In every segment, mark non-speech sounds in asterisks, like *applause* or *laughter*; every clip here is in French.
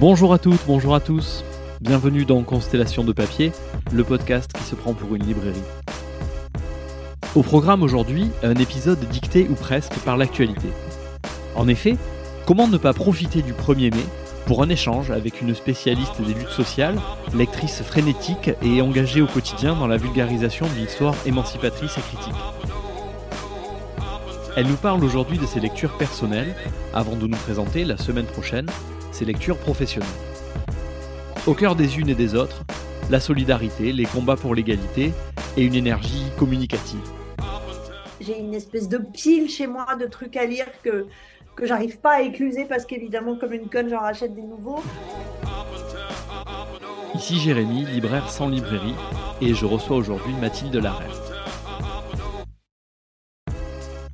Bonjour à toutes, bonjour à tous. Bienvenue dans Constellation de papier, le podcast qui se prend pour une librairie. Au programme aujourd'hui, un épisode dicté ou presque par l'actualité. En effet, comment ne pas profiter du 1er mai pour un échange avec une spécialiste des luttes sociales, lectrice frénétique et engagée au quotidien dans la vulgarisation d'une histoire émancipatrice et critique? Elle nous parle aujourd'hui de ses lectures personnelles, avant de nous présenter la semaine prochaine ses lectures professionnelles. Au cœur des unes et des autres, la solidarité, les combats pour l'égalité et une énergie communicative. J'ai une espèce de pile chez moi de trucs à lire que, que j'arrive pas à écluser parce qu'évidemment, comme une conne, j'en rachète des nouveaux. Ici Jérémy, libraire sans librairie, et je reçois aujourd'hui Mathilde Larrey.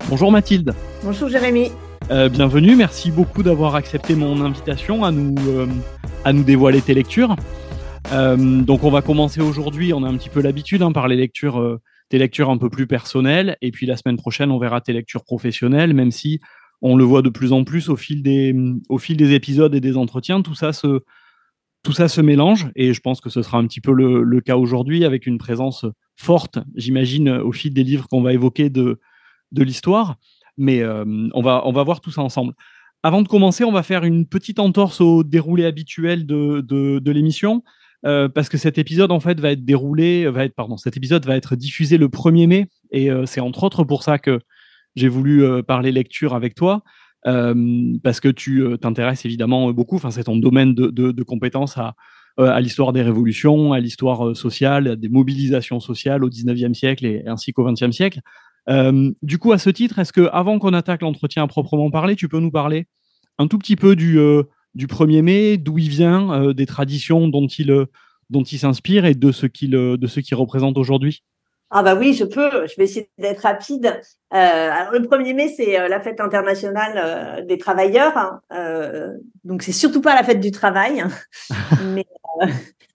Bonjour Mathilde. Bonjour Jérémy. Euh, bienvenue, merci beaucoup d'avoir accepté mon invitation à nous, euh, à nous dévoiler tes lectures. Euh, donc on va commencer aujourd'hui, on a un petit peu l'habitude hein, par les lectures, lectures un peu plus personnelles, et puis la semaine prochaine on verra tes lectures professionnelles, même si on le voit de plus en plus au fil des, au fil des épisodes et des entretiens, tout ça se, tout ça se mélange, et je pense que ce sera un petit peu le, le cas aujourd'hui avec une présence forte, j'imagine, au fil des livres qu'on va évoquer de, de l'histoire. Mais euh, on, va, on va voir tout ça ensemble. Avant de commencer, on va faire une petite entorse au déroulé habituel de, de, l'émission. Euh, parce que cet épisode en fait va être déroulé, va être pardon, cet épisode va être diffusé le 1er mai et euh, c'est entre autres pour ça que j'ai voulu parler lecture avec toi parce que tu t'intéresses évidemment beaucoup, enfin c'est ton domaine de, de, de compétences à, à l'histoire des révolutions, à l'histoire sociale, à des mobilisations sociales au 19e siècle et ainsi qu'au 20e siècle. Euh, du coup, à ce titre, est-ce que avant qu'on attaque l'entretien à proprement parler, tu peux nous parler un tout petit peu du, euh, du 1er mai, d'où il vient, euh, des traditions dont il, dont il s'inspire et de ce qu'il de ce qu'il représente aujourd'hui? Ah bah oui, je peux. Je vais essayer d'être rapide. alors le 1er mai, c'est la fête internationale des travailleurs. Hein. donc c'est surtout pas la fête du travail, hein. *laughs* mais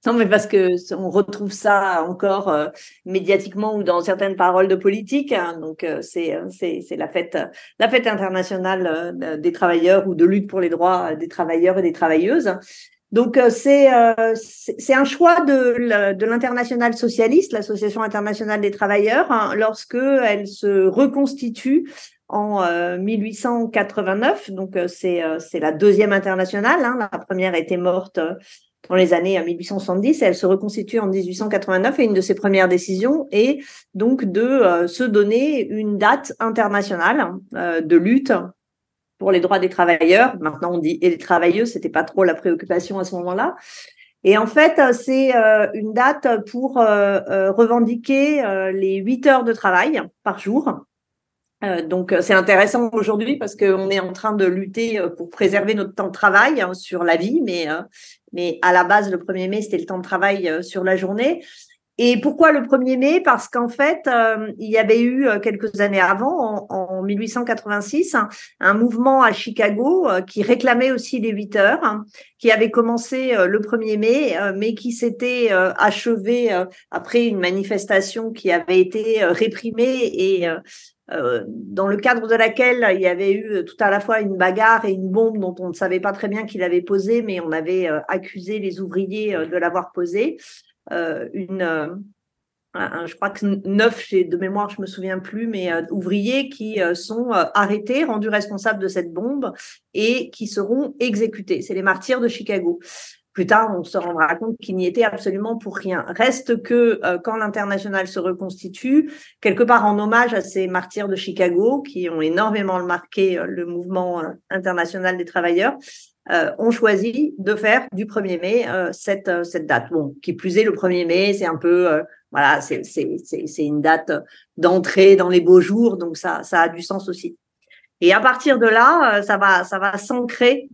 non, mais parce que on retrouve ça encore euh, médiatiquement ou dans certaines paroles de politique. Hein. donc euh, c'est euh, c'est c'est la fête la fête internationale des travailleurs ou de lutte pour les droits des travailleurs et des travailleuses. Donc c'est c'est un choix de de l'internationale socialiste, l'association internationale des travailleurs, hein, lorsque elle se reconstitue en 1889. Donc c'est c'est la deuxième internationale. Hein. la première était morte dans les années 1870 elle se reconstitue en 1889 et une de ses premières décisions est donc de euh, se donner une date internationale euh, de lutte pour les droits des travailleurs. Maintenant, on dit et les travailleux, c'était pas trop la préoccupation à ce moment-là. Et en fait, c'est euh, une date pour revendiquer les 8 heures de travail par jour euh, donc euh, c'est intéressant aujourd'hui parce qu'on est en train de lutter euh, pour préserver notre temps de travail hein, sur la vie, mais, mais à la base, le 1er mai, c'était le temps de travail sur la journée. Et pourquoi le 1er mai? Parce qu'en fait, il y avait eu quelques années avant, en, 1886, un, mouvement à Chicago qui réclamait aussi les 8 heures, hein, qui avait commencé le 1er mai, mais qui s'était achevé après une manifestation qui avait été réprimée et euh, dans le cadre de laquelle il y avait eu tout à la fois une bagarre et une bombe dont on ne savait pas très bien qui l'avait posée, mais on avait euh, accusé les ouvriers euh, de l'avoir posée. Une, je crois que neuf, de mémoire, je me souviens plus, mais ouvriers qui sont arrêtés, rendus responsables de cette bombe et qui seront exécutés. C'est les martyrs de Chicago. Plus tard, on se rendra compte qu'il n'y était absolument pour rien. Reste que euh, quand l'international se reconstitue, quelque part en hommage à ces martyrs de Chicago qui ont énormément marqué euh, le mouvement euh, international des travailleurs, on choisit de faire du 1er mai cette, cette date. Bon, qui plus est, le 1er mai, c'est un peu, voilà, c'est une date d'entrée dans les beaux jours, donc ça, ça a du sens aussi. Et à partir de là, ça va, ça va s'ancrer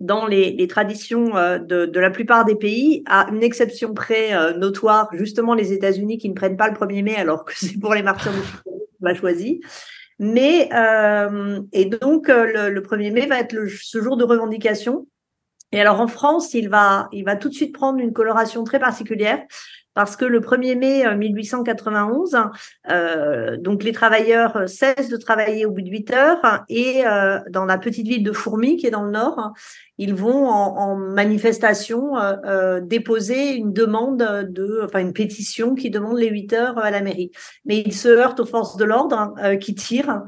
dans les, traditions euh, de, la plupart des pays, à une exception près euh, notoire, justement les États-Unis qui ne prennent pas le 1er mai alors que c'est pour les martyrs de choisi. Mais euh, et donc le, 1er mai va être ce jour de revendication. Et alors en France, il va il va tout de suite prendre une coloration très particulière parce que le 1er mai 1891, donc les travailleurs cessent de travailler au bout de 8 heures et dans la petite ville de Fourmi, qui est dans le nord, ils vont en, manifestation déposer une demande de, enfin une pétition qui demande les 8 heures à la mairie. Mais ils se heurtent aux forces de l'ordre qui tirent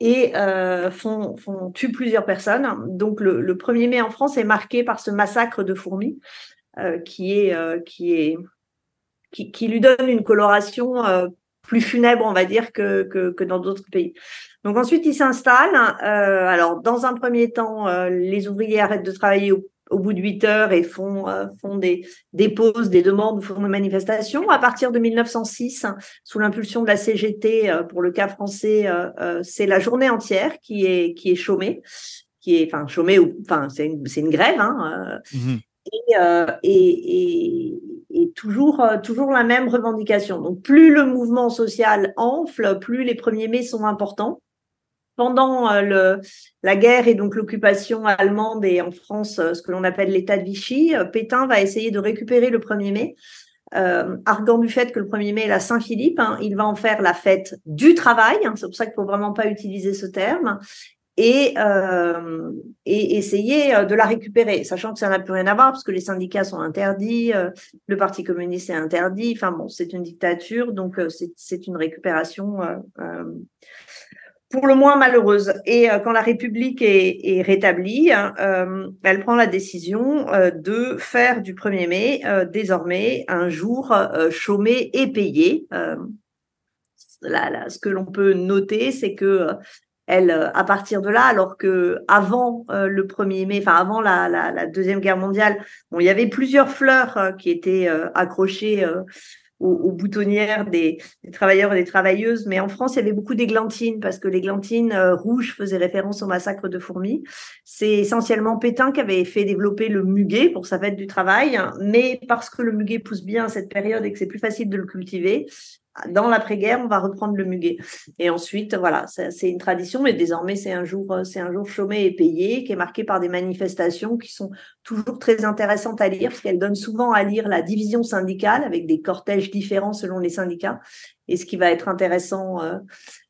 et euh, font, font, tuent plusieurs personnes. Donc le, le, 1er mai en France est marqué par ce massacre de fourmis euh, qui, est, euh, qui, est, qui, qui, lui donne une coloration euh, plus funèbre, on va dire, que, que, que dans d'autres pays. Donc ensuite, il s'installe. Euh, alors, dans un premier temps, les ouvriers arrêtent de travailler au au bout de huit heures et font, euh, font des, des pauses, des demandes, font des manifestations. À partir de 1906, sous l'impulsion de la CGT, euh, pour le cas français, euh, c'est la journée entière qui est, qui est chômée, qui est, enfin, chômée, ou, enfin, c'est une, c'est une grève, hein, mmh et, et, et, toujours, toujours la même revendication. Donc, plus le mouvement social enfle, plus les premiers mai sont importants pendant euh, la guerre et donc l'occupation allemande et en France, euh, ce que l'on appelle l'État de Vichy, euh, Pétain va essayer de récupérer le 1er mai, euh, arguant du fait que le 1er mai est la Saint-Philippe. Hein, il va en faire la fête du travail, hein, c'est pour ça qu'il faut vraiment pas utiliser ce terme, et, euh, et essayer de la récupérer, sachant que ça n'a plus rien à voir parce que les syndicats sont interdits, le Parti communiste est interdit, enfin bon, c'est une dictature, donc c'est une récupération pour le moins malheureuse. Et euh, quand la République est, rétablie, euh, elle prend la décision euh, de faire du 1er mai désormais un jour chômé et payé. Là, là, ce que l'on peut noter, c'est que elle, à partir de là, alors que avant le 1er mai, enfin avant la, deuxième guerre mondiale, bon, il y avait plusieurs fleurs qui étaient accrochées aux, boutonnières des, travailleurs et des travailleuses. Mais en France, il y avait beaucoup d'églantines parce que l'églantine euh, rouge faisait référence au massacre de fourmis. C'est essentiellement Pétain qui avait fait développer le muguet pour sa fête du travail, mais parce que le muguet pousse bien à cette période et que c'est plus facile de le cultiver, dans l'après-guerre, on va reprendre le muguet. Et ensuite, voilà, c'est une tradition, mais désormais, c'est un jour, euh, c'est un jour chômé et payé, qui est marqué par des manifestations qui sont toujours très intéressantes à lire, parce qu'elles donnent souvent à lire la division syndicale avec des cortèges différents selon les syndicats. Et ce qui va être intéressant euh,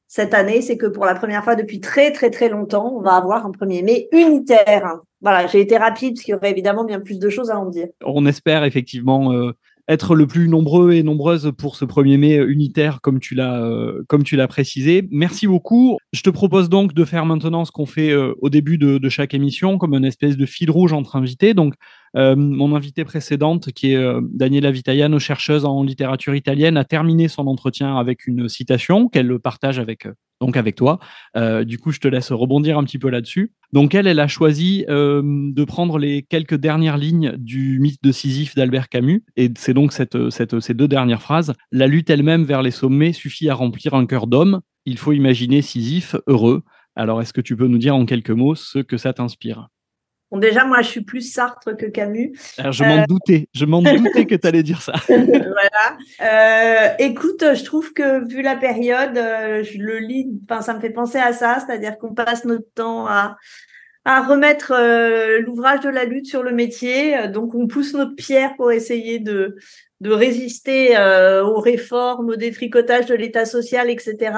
cette année, c'est que pour la première fois depuis très très très longtemps, on va avoir un 1er mai unitaire. Voilà, j'ai été rapide parce qu'il y aurait évidemment bien plus de choses à en dire. On espère effectivement euh, être le plus nombreux et nombreuses pour ce 1er mai unitaire, comme tu l'as euh, comme tu l'as précisé. Merci beaucoup. Je te propose donc de faire maintenant ce qu'on fait euh, au début de, chaque émission, comme une espèce de fil rouge entre invités. Donc, euh, mon invitée précédente, qui est Daniela Vitaiano, chercheuse en littérature italienne, a terminé son entretien avec une citation qu'elle partage avec donc avec toi. Euh, du coup, je te laisse rebondir un petit peu là-dessus. Donc elle, elle a choisi euh, de prendre les quelques dernières lignes du mythe de Sisyphe d'Albert Camus, et c'est donc ces deux dernières phrases. La lutte elle-même vers les sommets suffit à remplir un cœur d'homme. Il faut imaginer Sisyphe heureux. Alors, est-ce que tu peux nous dire en quelques mots ce que ça t'inspire? Bon, déjà, moi, je suis plus Sartre que Camus. Alors, je m'en euh, doutais, je m'en *laughs* doutais que tu allais dire ça. voilà. Euh, écoute, je trouve que vu la période, euh, je le lis, enfin, ça me fait penser à ça, c'est-à-dire qu'on passe notre temps à, à remettre euh, l'ouvrage de la lutte sur le métier. Donc, on pousse notre pierre pour essayer de, de résister aux réformes, au détricotage de l'État social, etc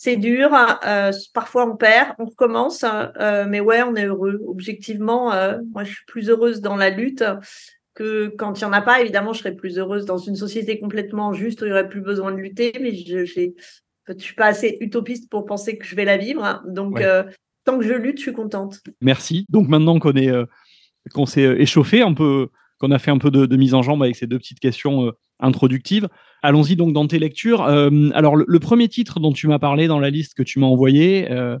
c'est dur. Euh, parfois, on perd, on recommence. Euh, mais ouais, on est heureux. Objectivement, euh, moi, je suis plus heureuse dans la lutte que quand il n'y en a pas. Évidemment, je serais plus heureuse dans une société complètement juste où il n'y aurait plus besoin de lutter. Mais je ne suis pas assez utopiste pour penser que je vais la vivre. Donc, tant que je lutte, je suis contente. Merci. Donc, maintenant qu'on est qu'on s'est échauffé un peu, qu'on a fait un peu de, de, mise en jambe avec ces deux petites questions introductives, Allons-y donc dans tes lectures. Euh, alors, le, premier titre dont tu m'as parlé dans la liste que tu m'as envoyée, euh,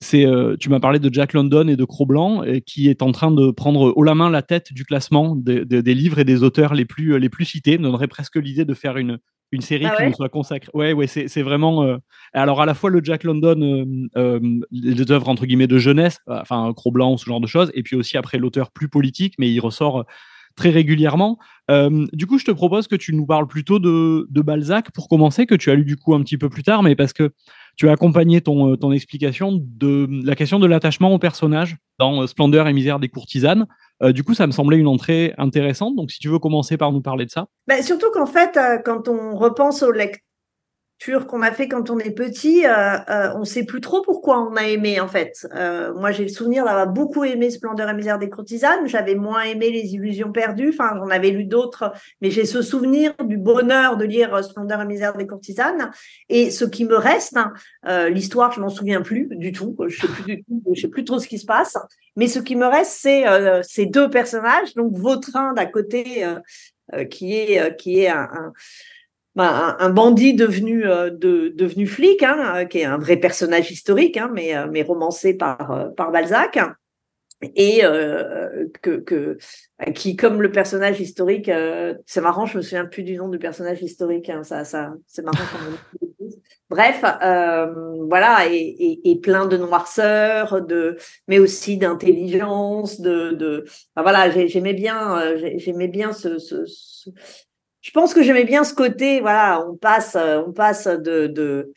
c'est euh, tu m'as parlé de Jack London et de Cro-Blanc, qui est en train de prendre haut la main la tête du classement des livres et des auteurs les plus, les plus cités. Me donnerait presque l'idée de faire une, une série ah qui nous soit consacrée. Ouais, ouais, c'est vraiment. Alors, à la fois le Jack London, les œuvres entre guillemets de jeunesse, enfin Cro-Blanc, ce genre de choses, et puis aussi après l'auteur plus politique, mais il ressort très régulièrement. Euh, du coup, je te propose que tu nous parles plutôt de, Balzac pour commencer, que tu as lu du coup un petit peu plus tard, mais parce que tu as accompagné ton, ton explication de la question de l'attachement au personnage dans Splendeur et misère des courtisanes. du coup, ça me semblait une entrée intéressante. Donc, si tu veux commencer par nous parler de ça. Ben, surtout qu'en fait, quand on repense au lecteur, qu'on a fait quand on est petit, euh, euh, on ne sait plus trop pourquoi on a aimé en fait. Euh, moi, j'ai le souvenir d'avoir beaucoup aimé Splendeur et misère des courtisanes. J'avais moins aimé Les illusions perdues. Enfin, j'en avais lu d'autres, mais j'ai ce souvenir du bonheur de lire Splendeur et misère des courtisanes. Et ce qui me reste, hein, l'histoire, je m'en souviens plus du tout. Je sais plus du tout. Je sais plus trop ce qui se passe. Mais ce qui me reste, c'est ces deux personnages. Donc Vautrin d'un côté, qui est qui est un un, bandit devenu, euh, devenu flic, hein, euh, qui est un vrai personnage historique, hein, mais, euh, mais romancé par, par Balzac, et que, qui, comme le personnage historique, c'est marrant, je me souviens plus du nom du personnage historique, hein, ça, ça, c'est marrant. Bref, voilà, et, plein de noirceur, de, mais aussi d'intelligence, de, de, voilà, j'aimais bien, j'aimais bien ce, je pense que j'aimais bien ce côté, voilà, on passe, euh, on passe de,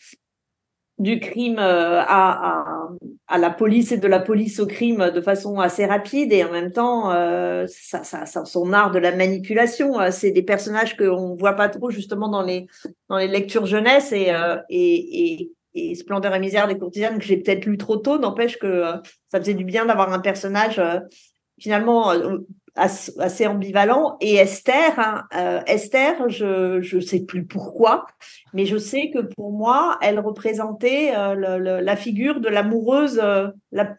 du crime euh, à, à, la police et de la police au crime de façon assez rapide et en même temps, euh, ça, ça, son art de la manipulation. C'est des personnages qu'on voit pas trop justement dans les, dans les lectures jeunesse et, et, et, Splendeur et misère des courtisanes que j'ai peut-être lu trop tôt. N'empêche que ça faisait du bien d'avoir un personnage finalement assez ambivalent. Et Esther, hein, euh, Esther, je ne sais plus pourquoi, mais je sais que pour moi, elle représentait euh, la figure de l'amoureuse euh, la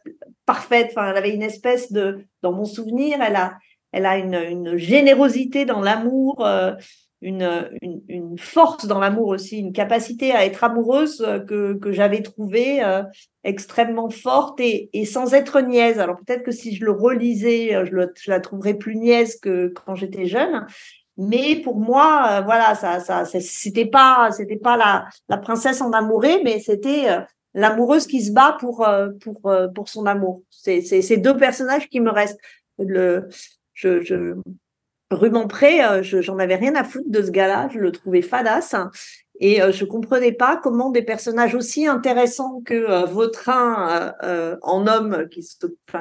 parfaite. Enfin, elle avait une espèce de, dans mon souvenir, elle a, elle a une, une générosité dans l'amour une, une, force dans l'amour aussi, une capacité à être amoureuse euh, que, que j'avais trouvée euh, extrêmement forte et, et, sans être niaise. Alors peut-être que si je le relisais, euh, je, le, je la trouverais plus niaise que quand j'étais jeune. Mais pour moi, voilà, ça, ça, c'était pas, c'était pas la, la princesse en amourée, mais c'était l'amoureuse qui se bat pour, pour, pour son amour. C'est ces deux personnages qui me restent. Le, je, je, Rubempré, euh, j'en avais rien à foutre de ce gars-là, je le trouvais fadasse. Et je euh, je comprenais pas comment des personnages aussi intéressants que euh, Vautrin en homme qui se,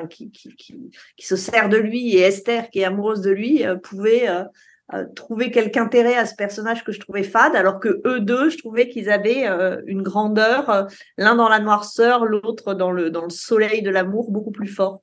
qui, qui, se sert de lui et Esther qui est amoureuse de lui pouvaient trouver quelque intérêt à ce personnage que je trouvais fade, alors que eux deux, je trouvais qu'ils avaient une grandeur, l'un dans la noirceur, l'autre dans le, dans le soleil de l'amour, beaucoup plus fort.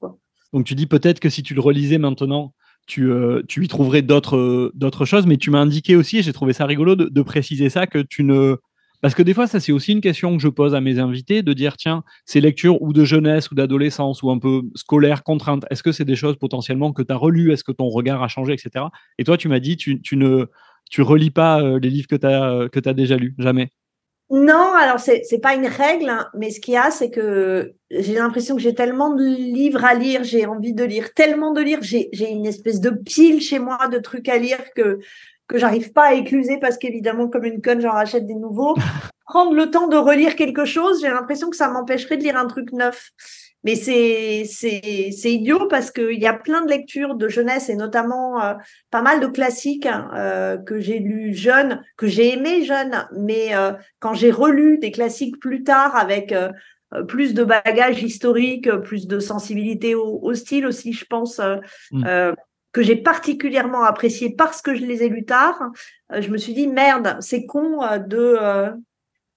Donc tu dis peut-être que si tu le relisais maintenant, tu, euh, tu y trouverais d'autres, d'autres choses, mais tu m'as indiqué aussi, et j'ai trouvé ça rigolo de, préciser ça, que tu ne... Parce que des fois, ça c'est aussi une question que je pose à mes invités, de dire, tiens, ces lectures ou de jeunesse ou d'adolescence ou un peu scolaire, contrainte, est-ce que c'est des choses potentiellement que tu as relues, est-ce que ton regard a changé, etc. Et toi, tu m'as dit, tu, tu ne tu relis pas euh, les livres que tu as déjà lus, jamais. Non, alors c'est c'est pas une règle, hein, mais ce qu'il y a, c'est que j'ai l'impression que j'ai tellement de livres à lire, j'ai envie de lire tellement de lire, j'ai j'ai une espèce de pile chez moi de trucs à lire que que j'arrive pas à écluser parce qu'évidemment, comme une conne, j'en rachète des nouveaux. *laughs* Prendre le temps de relire quelque chose, j'ai l'impression que ça m'empêcherait de lire un truc neuf. Mais c'est idiot parce qu'il y a plein de lectures de jeunesse et notamment euh, pas mal de classiques hein, euh, que j'ai lus jeune, que j'ai aimé jeune, mais euh, quand j'ai relu des classiques plus tard avec plus de bagages historiques, plus de sensibilité au, style aussi, je pense. Mmh. que j'ai particulièrement apprécié parce que je les ai lus tard, je me suis dit merde, c'est con de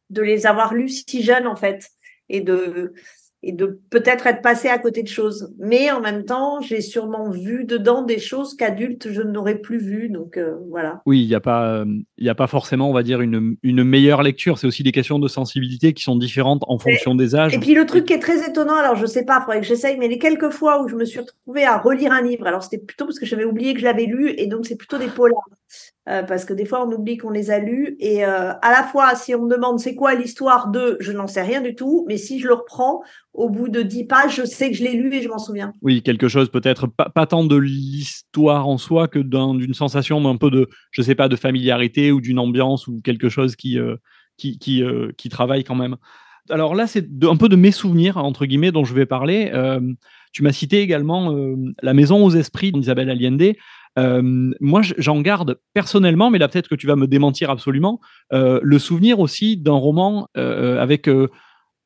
de les avoir lus si jeunes en fait et de et de peut-être être passé à côté de choses. Mais en même temps, j'ai sûrement vu dedans des choses qu'adulte, je n'aurais plus vues. Donc euh, voilà. Oui, il n'y a, pas, il a pas forcément, on va dire, une, une meilleure lecture. C'est aussi des questions de sensibilité qui sont différentes en fonction des âges. Et puis le truc qui est très étonnant, alors je sais pas, il faudrait que j'essaye, mais les quelques fois où je me suis retrouvée à relire un livre, alors c'était plutôt parce que j'avais oublié que je l'avais lu, et donc c'est plutôt des polars. Euh, parce que des fois on oublie qu'on les a lus et euh, à la fois si on me demande c'est quoi l'histoire de je n'en sais rien du tout mais si je le reprends au bout de dix pages je sais que je l'ai lu et je m'en souviens. Oui quelque chose peut-être pas, tant de l'histoire en soi que d'une sensation d'un peu de je sais pas de familiarité ou d'une ambiance ou quelque chose qui euh, qui, qui, travaille quand même. Alors là c'est un peu de mes souvenirs entre guillemets dont je vais parler. Tu m'as cité également La Maison aux Esprits d'Isabelle Allende. Euh, moi, j'en garde personnellement, mais là peut-être que tu vas me démentir absolument, euh, le souvenir aussi d'un roman euh, avec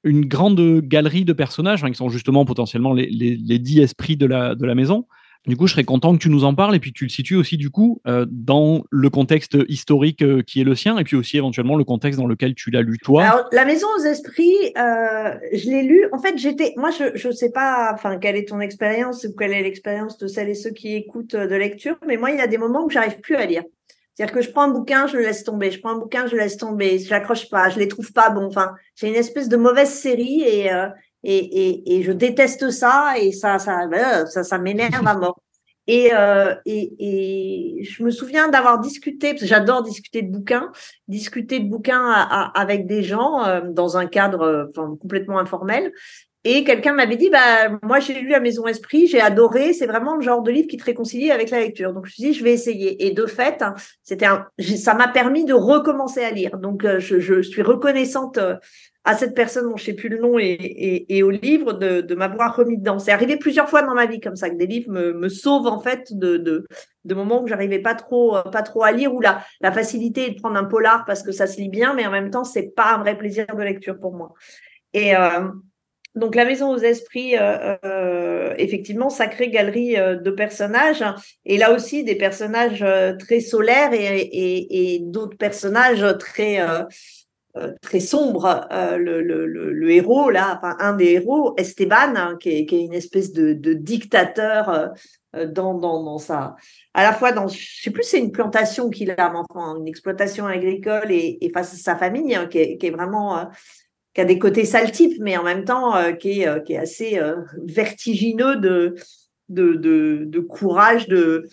une grande galerie de personnages hein, qui sont justement potentiellement les, dix esprits de la maison. Du coup, je serais content que tu nous en parles et puis tu le situes aussi du coup euh, dans le contexte historique euh, qui est le sien et puis aussi éventuellement le contexte dans lequel tu l'as lu toi. Alors, La Maison aux Esprits, euh, je l'ai lu. En fait, j'étais, moi, je ne sais pas, enfin, quelle est ton expérience ou quelle est l'expérience de celles et ceux qui écoutent de lecture, mais moi, il y a des moments où j'arrive plus à lire. C'est-à-dire que je prends un bouquin, je le laisse tomber. Je prends un bouquin, je le laisse tomber. Je n'accroche pas, je les trouve pas bons. Enfin, j'ai une espèce de mauvaise série et et, je déteste ça et ça, ça, ça, ça m'énerve à mort. Et, euh, et, je me souviens d'avoir discuté, parce que j'adore discuter de bouquins, discuter de bouquins avec des gens euh, dans un cadre euh, complètement informel. Et quelqu'un m'avait dit, bah, moi j'ai lu La Maison Esprit, j'ai adoré, c'est vraiment le genre de livre qui te réconcilie avec la lecture. Donc je me suis dit, je vais essayer. Et de fait, c'était ça m'a permis de recommencer à lire. Donc je suis reconnaissante à cette personne dont je sais plus le nom et, et, au livre de, de m'avoir remis dedans. C'est arrivé plusieurs fois dans ma vie comme ça que des livres me, me sauvent en fait de, de, de moments où j'arrivais pas trop pas trop à lire ou la, la facilité de prendre un polar parce que ça se lit bien, mais en même temps c'est pas un vrai plaisir de lecture pour moi. Et euh, donc la maison aux esprits, euh, euh, effectivement, sacrée galerie euh, de personnages, et là aussi des personnages très solaires et, et, et d'autres personnages très euh, très sombre. Euh, le, le, héros, là, enfin, un des héros, Esteban, hein, qui, est, une espèce de, dictateur euh, dans, dans, dans. À la fois dans, je sais plus, c'est une plantation qu'il a, enfin, une exploitation agricole et, face à sa famille, hein, qui, est, vraiment. qui a des côtés sale type, mais en même temps qui, est, assez vertigineux de, de courage, de,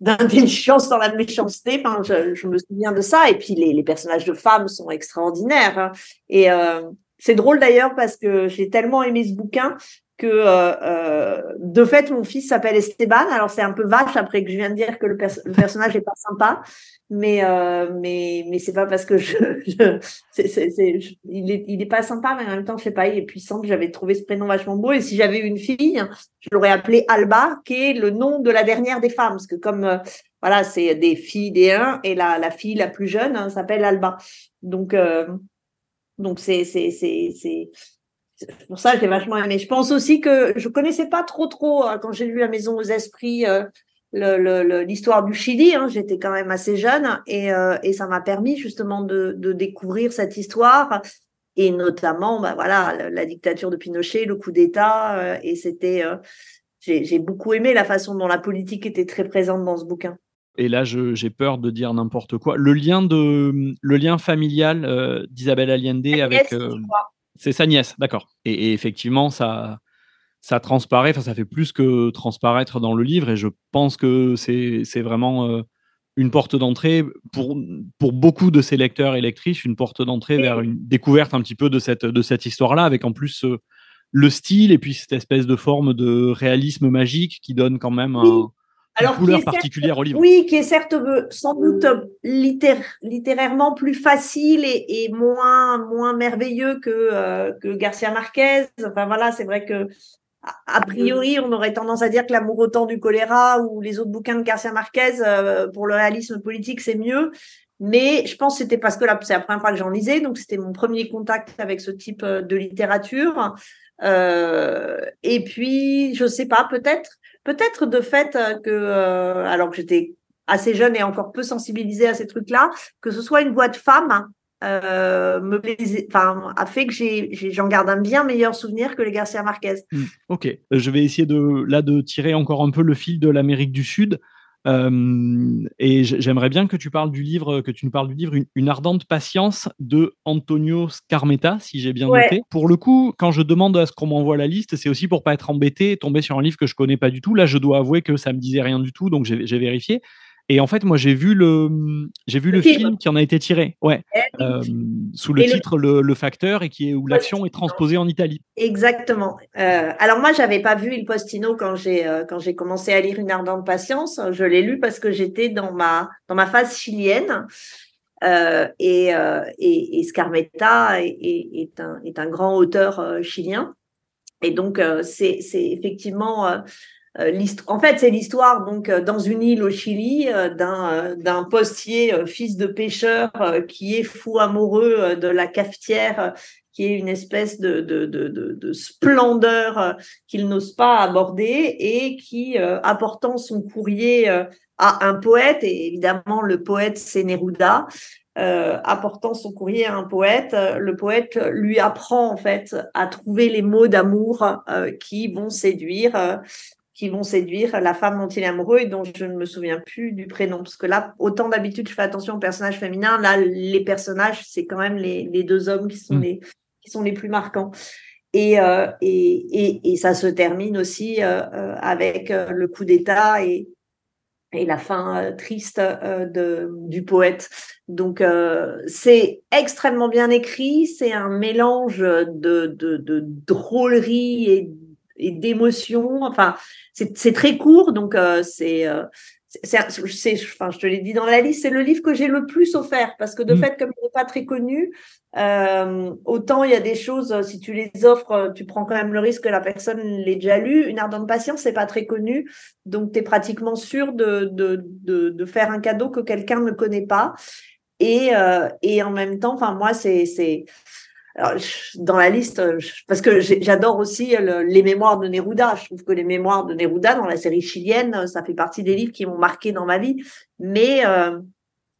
d'intelligence dans la méchanceté. Enfin, je, je, me souviens de ça. Et puis les, les personnages de femmes sont extraordinaires. Hein. Et euh, c'est drôle d'ailleurs parce que j'ai tellement aimé ce bouquin que euh, euh, de fait mon fils s'appelle Esteban. Alors c'est un peu vache après que je viens de dire que le, personnage est pas sympa, mais euh, mais mais c'est pas parce que je, *laughs* je c'est, c'est, c'est, il est il est pas sympa, mais en même temps je sais pas, il est puissant. J'avais trouvé ce prénom vachement beau et si j'avais une fille, je l'aurais appelé Alba, qui est le nom de la dernière des femmes, parce que comme euh, voilà c'est des filles des uns et la la fille la plus jeune hein, s'appelle Alba. Donc euh, donc c'est c'est c'est c'est pour ça, j'ai vachement aimé. Je pense aussi que je connaissais pas trop trop hein, quand j'ai lu La Maison aux Esprits euh, l'histoire du Chili. Hein, J'étais quand même assez jeune et, euh, et ça m'a permis justement de, de, découvrir cette histoire et notamment, bah, voilà, la, dictature de Pinochet, le coup d'État. Euh, et c'était, j'ai beaucoup aimé la façon dont la politique était très présente dans ce bouquin. Et là, j'ai peur de dire n'importe quoi. Le lien de, le lien familial d'Isabelle Allende avec. C'est sa nièce, d'accord. Et, effectivement, ça, ça transparaît, ça fait plus que transparaître dans le livre, et je pense que c'est vraiment euh, une porte d'entrée pour, pour beaucoup de ces lecteurs et lectrices, une porte d'entrée vers une découverte un petit peu de cette, de cette histoire-là, avec en plus euh, le style et puis cette espèce de forme de réalisme magique qui donne quand même un, alors, couleur particulière au livre. Oui, qui est certes euh, sans doute euh, littérairement plus facile et, moins moins merveilleux que euh, que Garcia Marquez. Enfin voilà, c'est vrai que a priori, on aurait tendance à dire que l'amour au temps du choléra ou les autres bouquins de Garcia Marquez pour le réalisme politique, c'est mieux. Mais je pense que c'était parce que c'est la première fois que j'en lisais, donc c'était mon premier contact avec ce type de littérature. Euh, et puis, je sais pas, peut-être Peut-être de fait euh, que, euh, alors que j'étais assez jeune et encore peu sensibilisée à ces trucs-là, que ce soit une voix de femme euh, me a fait que j'en garde un bien meilleur souvenir que les Garcia Marquez. Hmm, ok, je vais essayer de là de tirer encore un peu le fil de l'Amérique du Sud. Euh, et j'aimerais bien que tu parles du livre, que tu nous parles du livre Une, ardente patience de Antonio Scarmetta, si j'ai bien noté. Pour le coup, quand je demande à ce qu'on m'envoie la liste, c'est aussi pour pas être embêté et tomber sur un livre que je connais pas du tout. Là, je dois avouer que ça me disait rien du tout, donc j'ai vérifié. Et en fait, moi, j'ai vu le, j'ai vu le, film. qui en a été tiré, ouais, eh euh, sous le titre le... Facteur et qui est où l'action est transposée en Italie. Exactement. Euh, alors moi, j'avais pas vu Il Postino quand j'ai euh, quand j'ai commencé à lire Une ardente patience. Je l'ai lu parce que j'étais dans ma dans ma phase chilienne. et, et, et, Scarmetta est, est, un, est un grand auteur chilien. Et donc, c'est effectivement en fait, c'est l'histoire donc dans une île au Chili d'un d'un postier fils de pêcheur qui est fou amoureux de la cafetière qui est une espèce de, de, de, de splendeur qu'il n'ose pas aborder et qui, apportant son courrier à un poète, et évidemment le poète c'est Neruda, euh, apportant son courrier à un poète, le poète lui apprend en fait à trouver les mots d'amour euh, qui vont séduire, euh, qui vont séduire la femme dont il est amoureux et dont je ne me souviens plus du prénom parce que là, autant d'habitude je fais attention aux personnages féminins, là les personnages c'est quand même les, les, deux hommes qui sont mm. les qui sont les plus marquants. Et, et, et, et, ça se termine aussi avec le coup d'État et, et la fin euh, triste euh, de, du poète. Donc euh, c'est extrêmement bien écrit, c'est un mélange de, de, de drôlerie et, et d'émotion. Enfin, c'est très court, donc c'est c'est, enfin, je te l'ai dit dans la liste, c'est le livre que j'ai le plus offert parce que de mmh. fait, comme il n'est pas très connu, euh, autant il y a des choses, si tu les offres, tu prends quand même le risque que la personne l'ait déjà lu. Une ardente patience, c'est pas très connu, donc tu es pratiquement sûr de, de, de, de, faire un cadeau que quelqu'un ne connaît pas. Et, euh, et en même temps, enfin moi, c'est alors, dans la liste, parce que j'adore aussi les mémoires de Neruda. Je trouve que les mémoires de Neruda dans la série chilienne, ça fait partie des livres qui m'ont marqué dans ma vie. Mais, euh,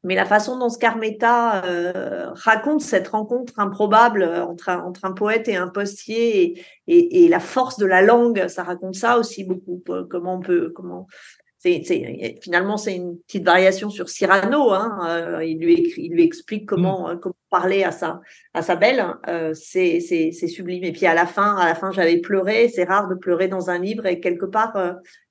mais la façon dont Scarmetta euh, raconte cette rencontre improbable entre un, entre un poète et un postier et, et, et, la force de la langue, ça raconte ça aussi beaucoup. Comment on peut, comment finalement, c'est une petite variation sur Cyrano. Hein, euh, il, lui il lui explique mm. comment, euh, comment parler à sa, à sa belle. Euh, c'est sublime. Et puis à la fin, à la fin, j'avais pleuré. C'est rare de pleurer dans un livre. Et quelque part,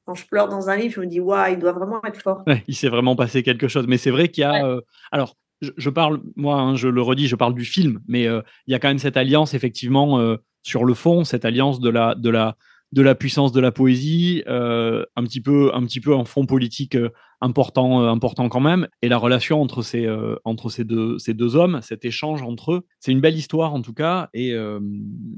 quand je pleure dans un livre, je me dis, waouh, il doit vraiment être fort. il s'est vraiment passé quelque chose. Mais c'est vrai qu'il y a. alors, je, parle, moi, hein, je le redis, je parle du film, mais il y a quand même cette alliance, effectivement, sur le fond, cette alliance de la. De la de la puissance de la poésie, euh, un petit peu, un petit peu un fond politique euh, important, euh, important quand même, et la relation entre ces, entre ces deux, ces deux hommes, cet échange entre eux, c'est une belle histoire en tout cas, et,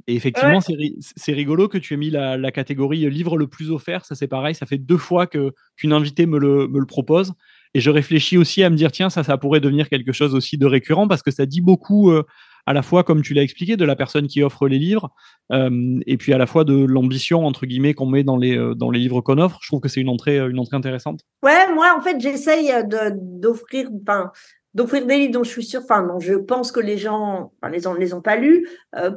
effectivement, c'est rigolo que tu aies mis la, catégorie livre le plus offert, ça c'est pareil, ça fait deux fois qu'une invitée me le, me le propose. Et je réfléchis aussi à me dire, tiens, ça, ça pourrait devenir quelque chose aussi de récurrent parce que ça dit beaucoup à la fois, comme tu l'as expliqué, de la personne qui offre les livres, euh, et puis à la fois de l'ambition, entre guillemets, qu'on met dans les, euh, dans les livres qu'on offre. Je trouve que c'est une entrée, euh, une entrée intéressante. Ouais, moi, en fait, j'essaye d'offrir, d'offrir des livres dont je suis sûre, enfin, je pense que les gens enfin, les, ont, les ont pas lus,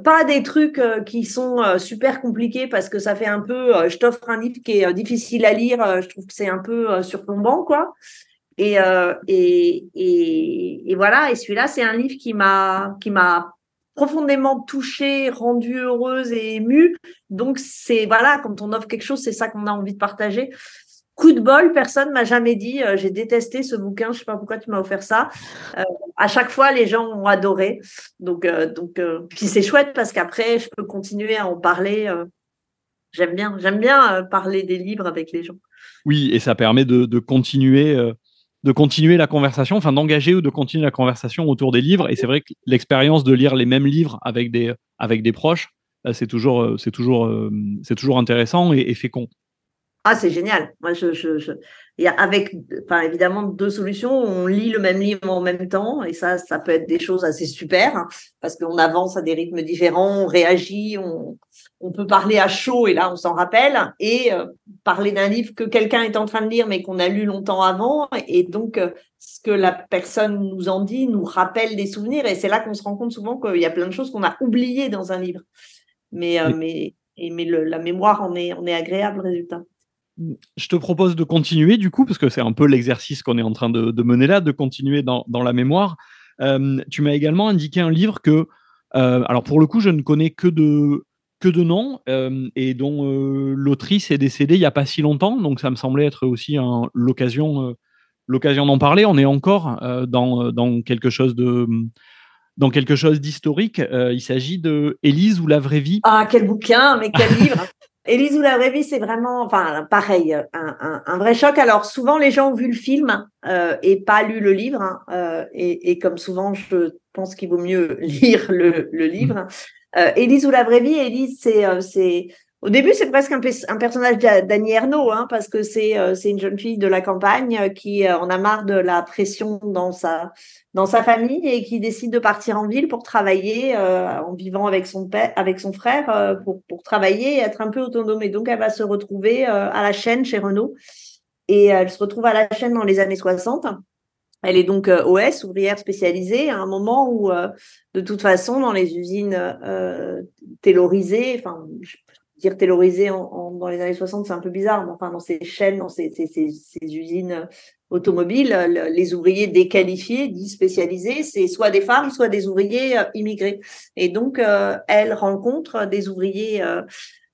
pas des trucs qui sont super compliqués parce que ça fait un peu, je t'offre un livre qui est difficile à lire, je trouve que c'est un peu surplombant, quoi. Euh, et, et, et, voilà, et celui-là, c'est un livre qui m'a qui m'a profondément touchée, rendue heureuse et émue. Donc c'est voilà, quand on offre quelque chose, c'est ça qu'on a envie de partager. Coup de bol, personne m'a jamais dit euh, j'ai détesté ce bouquin, je sais pas pourquoi tu m'as offert ça. Euh, à chaque fois, les gens ont adoré. Donc donc puis c'est chouette parce qu'après je peux continuer à en parler. j'aime bien j'aime bien parler des livres avec les gens. Oui, et ça permet de, de continuer de continuer la conversation, enfin d'engager ou de continuer la conversation autour des livres. Et c'est vrai que l'expérience de lire les mêmes livres avec des, avec des proches, euh, c'est toujours, euh, toujours, euh, toujours intéressant et, et fécond. Ah, c'est génial. Moi, je, je, je... Il y a avec, enfin, évidemment, deux solutions. On lit le même livre en même temps, et ça, ça peut être des choses assez super, hein, parce qu'on avance à des rythmes différents, on réagit, on, on peut parler à chaud, et là, on s'en rappelle, et euh, parler d'un livre que quelqu'un est en train de lire, mais qu'on a lu longtemps avant, et donc, euh, ce que la personne nous en dit nous rappelle des souvenirs, et c'est là qu'on se rend compte souvent qu'il y a plein de choses qu'on a oubliées dans un livre. Mais, euh, mais, et, mais le, la mémoire en est, en est agréable, résultat je te propose de continuer du coup, parce que c'est un peu l'exercice qu'on est en train de, mener là, de continuer dans, la mémoire. Euh, tu m'as également indiqué un livre que, euh, alors pour le coup, je ne connais que de, que de noms euh, et dont l'autrice est décédée il n'y a pas si longtemps, donc ça me semblait être aussi l'occasion l'occasion d'en parler. On est encore dans, dans quelque chose de dans quelque chose d'historique. il s'agit de Élise ou la vraie vie. Ah, quel bouquin, mais quel livre *laughs* Élise ou la vraie vie, c'est vraiment, enfin, pareil, un, vrai choc. Alors, souvent, les gens ont vu le film euh, et pas lu le livre. Hein, euh, et, comme souvent, je pense qu'il vaut mieux *laughs* lire le, livre. Euh, Élise ou la vraie vie, Élise, c'est, c'est au début, c'est presque un, personnage d'Annie Ernaux, hein, parce que c'est euh, c'est une jeune fille de la campagne euh, qui en a marre de la pression dans sa dans sa famille et qui décide de partir en ville pour travailler en vivant avec son père, avec son frère pour pour travailler et être un peu autonome. Et donc, elle va se retrouver à la chaîne chez Renault et elle se retrouve à la chaîne dans les années 60. Elle est donc OS, ouvrière spécialisée, à un moment où, de toute façon, dans les usines euh, taylorisées, enfin, dire taylorisé en, dans les années 60, c'est un peu bizarre, mais enfin, dans ces chaînes, dans ces, usines automobiles, les ouvriers déqualifiés, dits spécialisés, c'est soit des femmes, soit des ouvriers euh, immigrés. Et donc, euh, elle rencontre des ouvriers euh,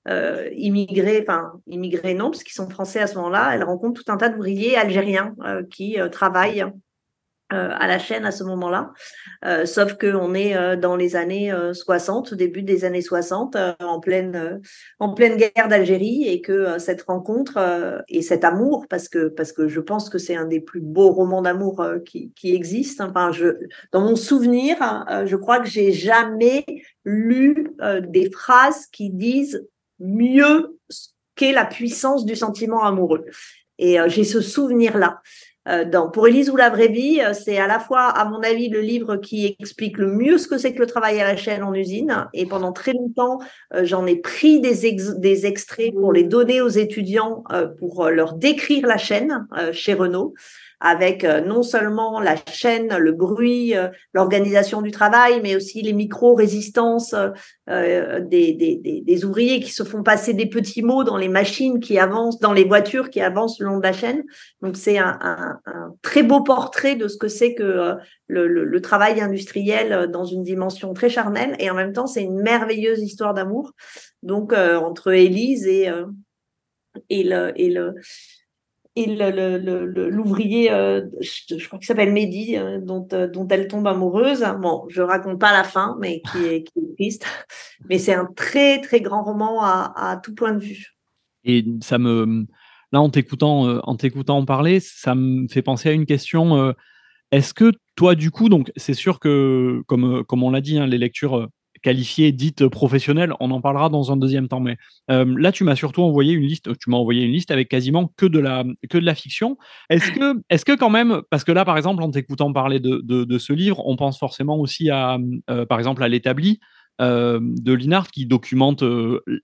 euh, immigrés, enfin immigrés non, parce qu'ils sont français à ce moment-là. Elle rencontre tout un tas d'ouvriers algériens qui travaillent euh, à la chaîne à ce moment-là. Euh, sauf qu'on est euh, dans les années 60, début des années 60, en, pleine, en pleine guerre d'Algérie, et que cette rencontre et cet amour, parce que, parce que je pense que c'est un des plus beaux romans d'amour qui, qui existent. Enfin, je, dans mon souvenir, je crois que j'ai jamais lu des phrases qui disent mieux qu'est la puissance du sentiment amoureux. Et j'ai ce souvenir-là. Euh, pour Élise ou la vraie vie, euh, c'est à la fois, à mon avis, le livre qui explique le mieux ce que c'est que le travail à la chaîne en usine. Et pendant très longtemps, euh, j'en ai pris des, des extraits pour les donner aux étudiants pour leur décrire la chaîne chez Renault avec euh, non seulement la chaîne, le bruit, euh, l'organisation du travail, mais aussi les micro-résistances euh, des, des, des, ouvriers qui se font passer des petits mots dans les machines qui avancent, dans les voitures qui avancent le long de la chaîne. Donc c'est un, un, un très beau portrait de ce que c'est que le, le, le, travail industriel dans une dimension très charnelle, et en même temps c'est une merveilleuse histoire d'amour. Donc entre Élise et et le, et le et l'ouvrier, euh, je, crois qu'il s'appelle Mehdi, euh, dont, euh, dont elle tombe amoureuse. Bon, je raconte pas la fin, mais qui est, qui est triste. Mais c'est un très très grand roman à, à, tout point de vue. Et ça me, là, en t'écoutant, en t'écoutant parler, ça me fait penser à une question. Est-ce que toi, du coup, donc c'est sûr que, comme, comme on l'a dit, hein, les lectures qualifiée, dite professionnelle. On en parlera dans un deuxième temps. Mais euh, là, tu m'as surtout envoyé une liste. Tu m'as envoyé une liste avec quasiment que de la, que de la fiction. Est-ce que, est que quand même, parce que là, par exemple, en t'écoutant parler de, de, ce livre, on pense forcément aussi à, euh, par exemple, à l'établi. Euh, de Linard qui documente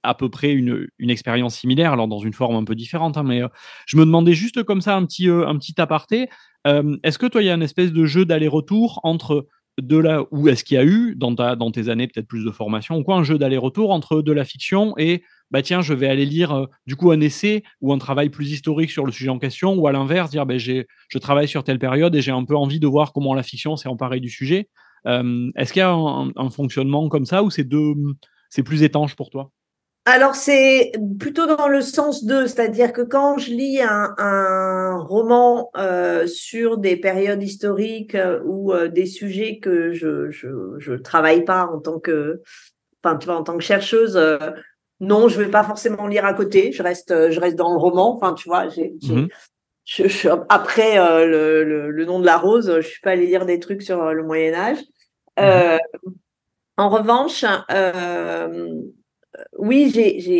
à peu près une, une, expérience similaire, alors dans une forme un peu différente. Hein, mais je me demandais juste comme ça un petit, un petit aparté. Est-ce que toi, il y a une espèce de jeu d'aller-retour entre de là où est-ce qu'il y a eu dans, ta, dans tes années peut-être plus de formation ou quoi un jeu d'aller-retour entre de la fiction et bah tiens je vais aller lire euh, du coup un essai ou un travail plus historique sur le sujet en question ou à l'inverse dire bah, je travaille sur telle période et j'ai un peu envie de voir comment la fiction s'est emparée du sujet. Euh, est-ce qu'il y a un, fonctionnement comme ça ou c'est deux c'est plus étanche pour toi? Alors c'est plutôt dans le sens de, c'est-à-dire que quand je lis un, roman euh, sur des périodes historiques euh, ou euh, des sujets que je, je je travaille pas en tant que, enfin tu vois en tant que chercheuse, non je vais pas forcément lire à côté, je reste je reste dans le roman, enfin tu vois j'ai je, après le, le, nom de la rose, je suis pas allée lire des trucs sur le Moyen Âge. Mmh en revanche, oui,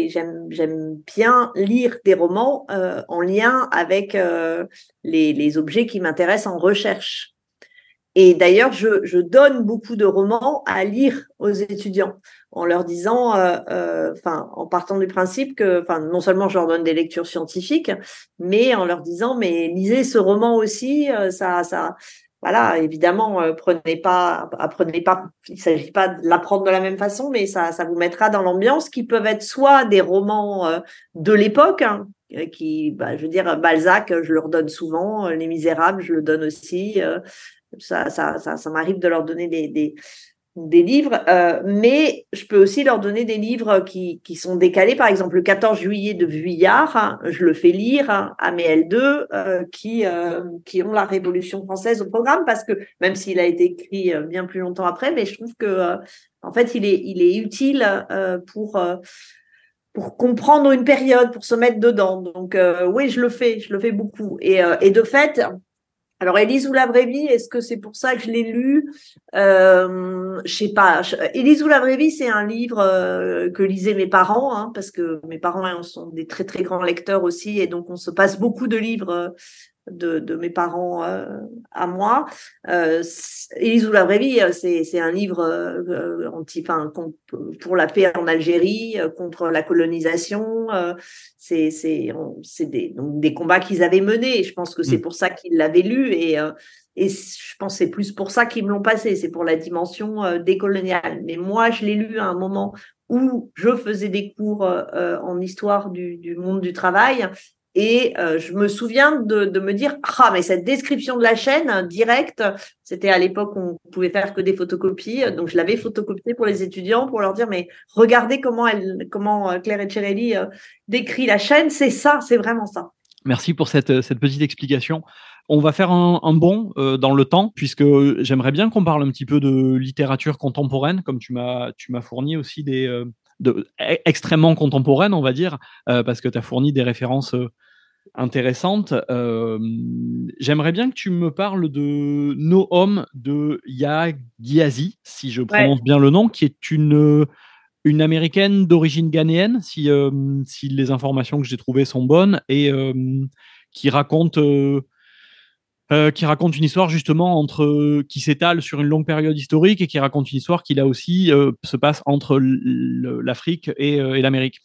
j'aime bien lire des romans euh, en lien avec euh, les, objets qui m'intéressent en recherche. Et d'ailleurs, je, donne beaucoup de romans à lire aux étudiants en leur disant, euh, en partant du principe que, non seulement je leur donne des lectures scientifiques, mais en leur disant, mais lisez ce roman aussi, ça, voilà, évidemment, euh, prenez pas, apprenez pas, il s'agit pas de l'apprendre de la même façon, mais ça, ça vous mettra dans l'ambiance qui peuvent être soit des romans euh, de l'époque, hein, qui, bah, je veux dire, Balzac, je leur donne souvent, euh, Les Misérables, je le donne aussi. ça, ça, ça, m'arrive de leur donner des, des livres, euh, mais je peux aussi leur donner des livres qui, qui, sont décalés. Par exemple, le 14 juillet de Vuillard, hein, je le fais lire à mes L2 euh, qui, euh, qui ont la Révolution française au programme, parce que même s'il a été écrit bien plus longtemps après, mais je trouve que en fait, il est, il est utile pour pour comprendre une période, pour se mettre dedans. Donc oui, je le fais, je le fais beaucoup. Et, et de fait, Alors, Élise ou la vraie vie, est-ce que c'est pour ça que je l'ai lu? Euh, Je sais pas. Élise ou la vraie vie, c'est un livre euh, que lisaient mes parents, hein, parce que mes parents hein, sont des très très grands lecteurs aussi, et donc on se passe beaucoup de livres de, de mes parents euh, à moi. Euh, Élise ou la vraie vie, c'est un livre euh, anti, enfin, pour la paix en Algérie, contre la colonisation. c'est des, donc des combats qu'ils avaient menés. Et je pense que c'est mmh. pour ça qu'ils l'avaient lu. Et, et je pense que c'est plus pour ça qu'ils me l'ont passé. C'est pour la dimension décoloniale. Mais moi, je l'ai lu à un moment où je faisais des cours en histoire du, du, monde du travail et euh, je me souviens de, me dire ah mais cette description de la chaîne euh, directe, c'était à l'époque on pouvait faire que des photocopies, donc je l'avais photocopié pour les étudiants pour leur dire mais regardez comment elle comment euh, Claire Etcherelli décrit la chaîne, c'est ça, c'est vraiment ça. Merci pour cette, cette petite explication. On va faire un, bond dans le temps, puisque j'aimerais bien qu'on parle un petit peu de littérature contemporaine, comme tu m'as fourni aussi des de, e, extrêmement contemporaine, on va dire, parce que tu as fourni des références intéressante. Euh, j'aimerais bien que tu me parles de No Home de Ya Giazi, si je prononce bien le nom, qui est une, une américaine d'origine ghanéenne, si, euh, si les informations que j'ai trouvées sont bonnes, et euh, qui raconte. qui raconte une histoire justement entre qui s'étale sur une longue période historique et qui raconte une histoire qui là aussi se passe entre l'Afrique et l'Amérique.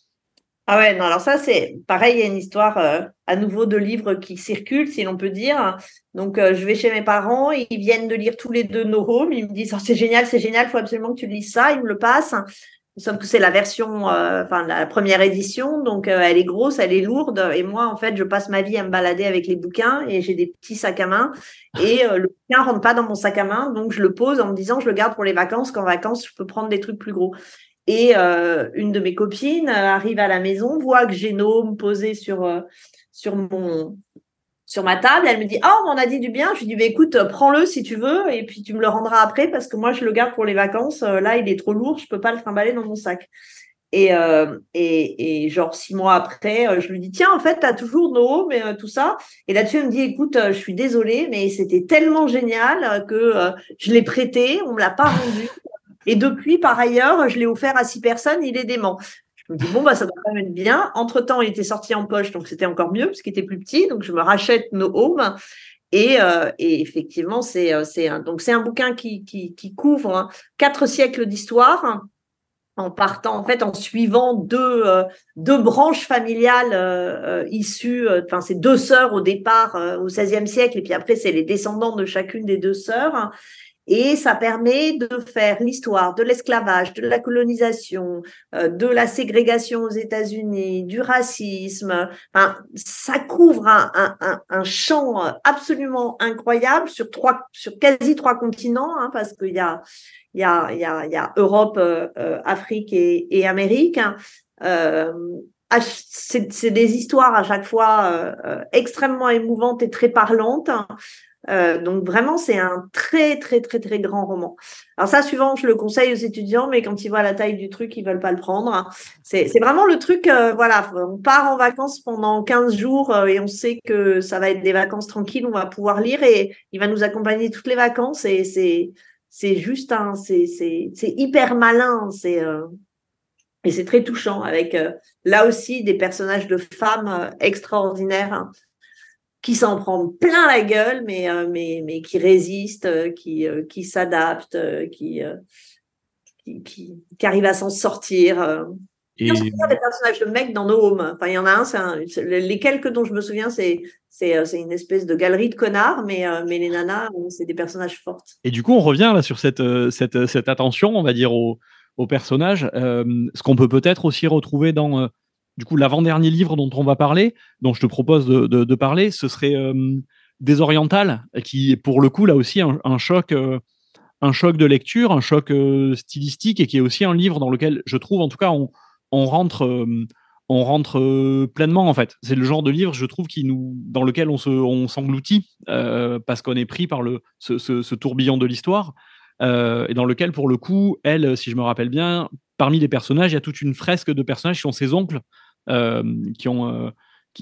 Ah ouais, non, alors ça, c'est pareil, il y a une histoire euh, à nouveau de livres qui circulent, si l'on peut dire. Donc, euh, je vais chez mes parents, ils viennent de lire tous les deux No Home, ils me disent oh, c'est génial, c'est génial, il faut absolument que tu lises ça, ils me le passent. Sauf que c'est la version, euh, enfin la première édition, donc elle est grosse, elle est lourde, et moi en fait je passe ma vie à me balader avec les bouquins et j'ai des petits sacs à main et le bouquin rentre pas dans mon sac à main, donc je le pose en me disant je le garde pour les vacances, qu'en vacances je peux prendre des trucs plus gros. Et euh, une de mes copines euh, arrive à la maison, voit que j'ai Gnome posé sur, euh, sur, mon, sur ma table. Elle me dit Oh, on a dit du bien. Je lui dis bah, Écoute, prends-le si tu veux, et puis tu me le rendras après parce que moi, je le garde pour les vacances. Là, il est trop lourd, je peux pas le trimballer dans mon sac. Et, et, et, genre six mois après, je lui dis tiens en fait t'as toujours nos mais tout ça. Et là-dessus elle me dit écoute je suis désolée mais c'était tellement génial que je l'ai prêté, on me l'a pas rendu. Et depuis, par ailleurs, je l'ai offert à six personnes, il est dément. Je me dis, bon, bah, ça doit quand même être bien. Entre temps, il était sorti en poche, donc c'était encore mieux, parce qu'il était plus petit. Donc, je me rachète nos homes. Et, euh, et effectivement, c'est euh, un, un bouquin qui, couvre hein, quatre siècles d'histoire en partant en fait en suivant deux euh, deux branches familiales issues enfin c'est deux sœurs au départ au XVIe siècle et puis après c'est les descendants de chacune des deux sœurs et ça permet de faire l'histoire de l'esclavage, de la colonisation, euh, de la ségrégation aux États-Unis, du racisme. Ça couvre un, champ absolument incroyable sur trois, sur quasi trois continents, hein, parce qu'il y a, y a, y a, y a Europe, euh, euh, Afrique et, Amérique. C'est des histoires à chaque fois extrêmement émouvantes et très parlantes. Hein. Euh, donc vraiment, c'est un très très très très grand roman. Alors ça, souvent, je le conseille aux étudiants, mais quand ils voient la taille du truc, ils veulent pas le prendre. C'est vraiment le truc, euh, voilà, on part en vacances pendant 15 jours euh, et on sait que ça va être des vacances tranquilles, on va pouvoir lire et il va nous accompagner toutes les vacances et c'est c'est juste un, c'est c'est hyper malin, c'est et c'est très touchant avec là aussi des personnages de femmes extraordinaires. Hein qui s'en prend plein la gueule, mais, euh, mais, mais qui résiste, euh, qui, euh, qui s'adapte, qui, qui, qui, qui, arrive à s'en sortir. Et... Il y a des personnages de mecs dans nos homes. Enfin, il y en a un, les quelques dont je me souviens, c'est c'est une espèce de galerie de connards, mais, mais les nanas, c'est des personnages fortes. Et du coup, on revient là sur cette, cette, cette attention, on va dire, aux, aux personnages. ce qu'on peut peut-être aussi retrouver dans du coup, l'avant-dernier livre dont on va parler, dont je te propose de, parler, ce serait euh, Désoriental, qui est pour le coup, là aussi, un, choc, euh, un choc de lecture, un choc euh, stylistique, et qui est aussi un livre dans lequel, je trouve, en tout cas, on, rentre, on rentre pleinement, en fait. C'est le genre de livre, je trouve, qui nous, dans lequel on, se, on s'engloutit, parce qu'on est pris par le, ce, tourbillon de l'histoire. et dans lequel, pour le coup, elle, si je me rappelle bien, parmi les personnages, il y a toute une fresque de personnages qui sont ses oncles, qui ont euh,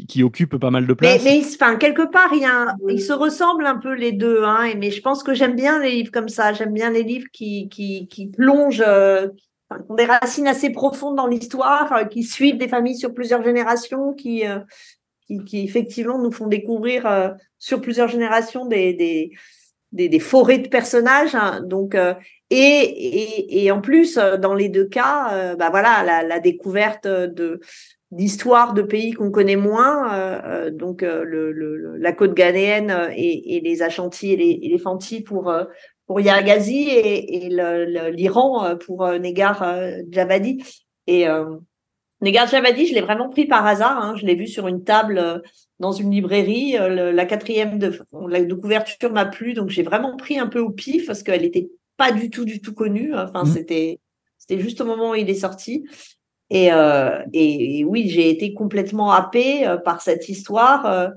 qui, occupe pas mal de place. Mais, enfin, quelque part, il, y ils se ressemblent un peu les deux. Hein, mais je pense que j'aime bien les livres comme ça. J'aime bien les livres qui, qui, qui plongent, euh, qui ont des racines assez profondes dans l'histoire, euh, qui suivent des familles sur plusieurs générations, qui, euh, qui, qui, effectivement nous font découvrir euh, sur plusieurs générations des, des, des, des forêts de personnages. Hein. donc, et, et, et, en plus, dans les deux cas, bah voilà, la, la découverte de d'histoire de pays qu'on connaît moins, euh, euh, donc euh, le, la côte ghanéenne et, et les Achantis et les, et les Fantis pour pour Yargazi et, et l'Iran pour Negar Javadi. Et Negar Javadi, je l'ai vraiment pris par hasard. Hein, je l'ai vu sur une table dans une librairie. la quatrième de, de couverture m'a plu, donc j'ai vraiment pris un peu au pif parce qu'elle était pas du tout du tout connue. Enfin, mmh. c'était c'était juste au moment où il est sorti. Et, euh, et, oui, j'ai été complètement happée euh, par cette histoire, euh,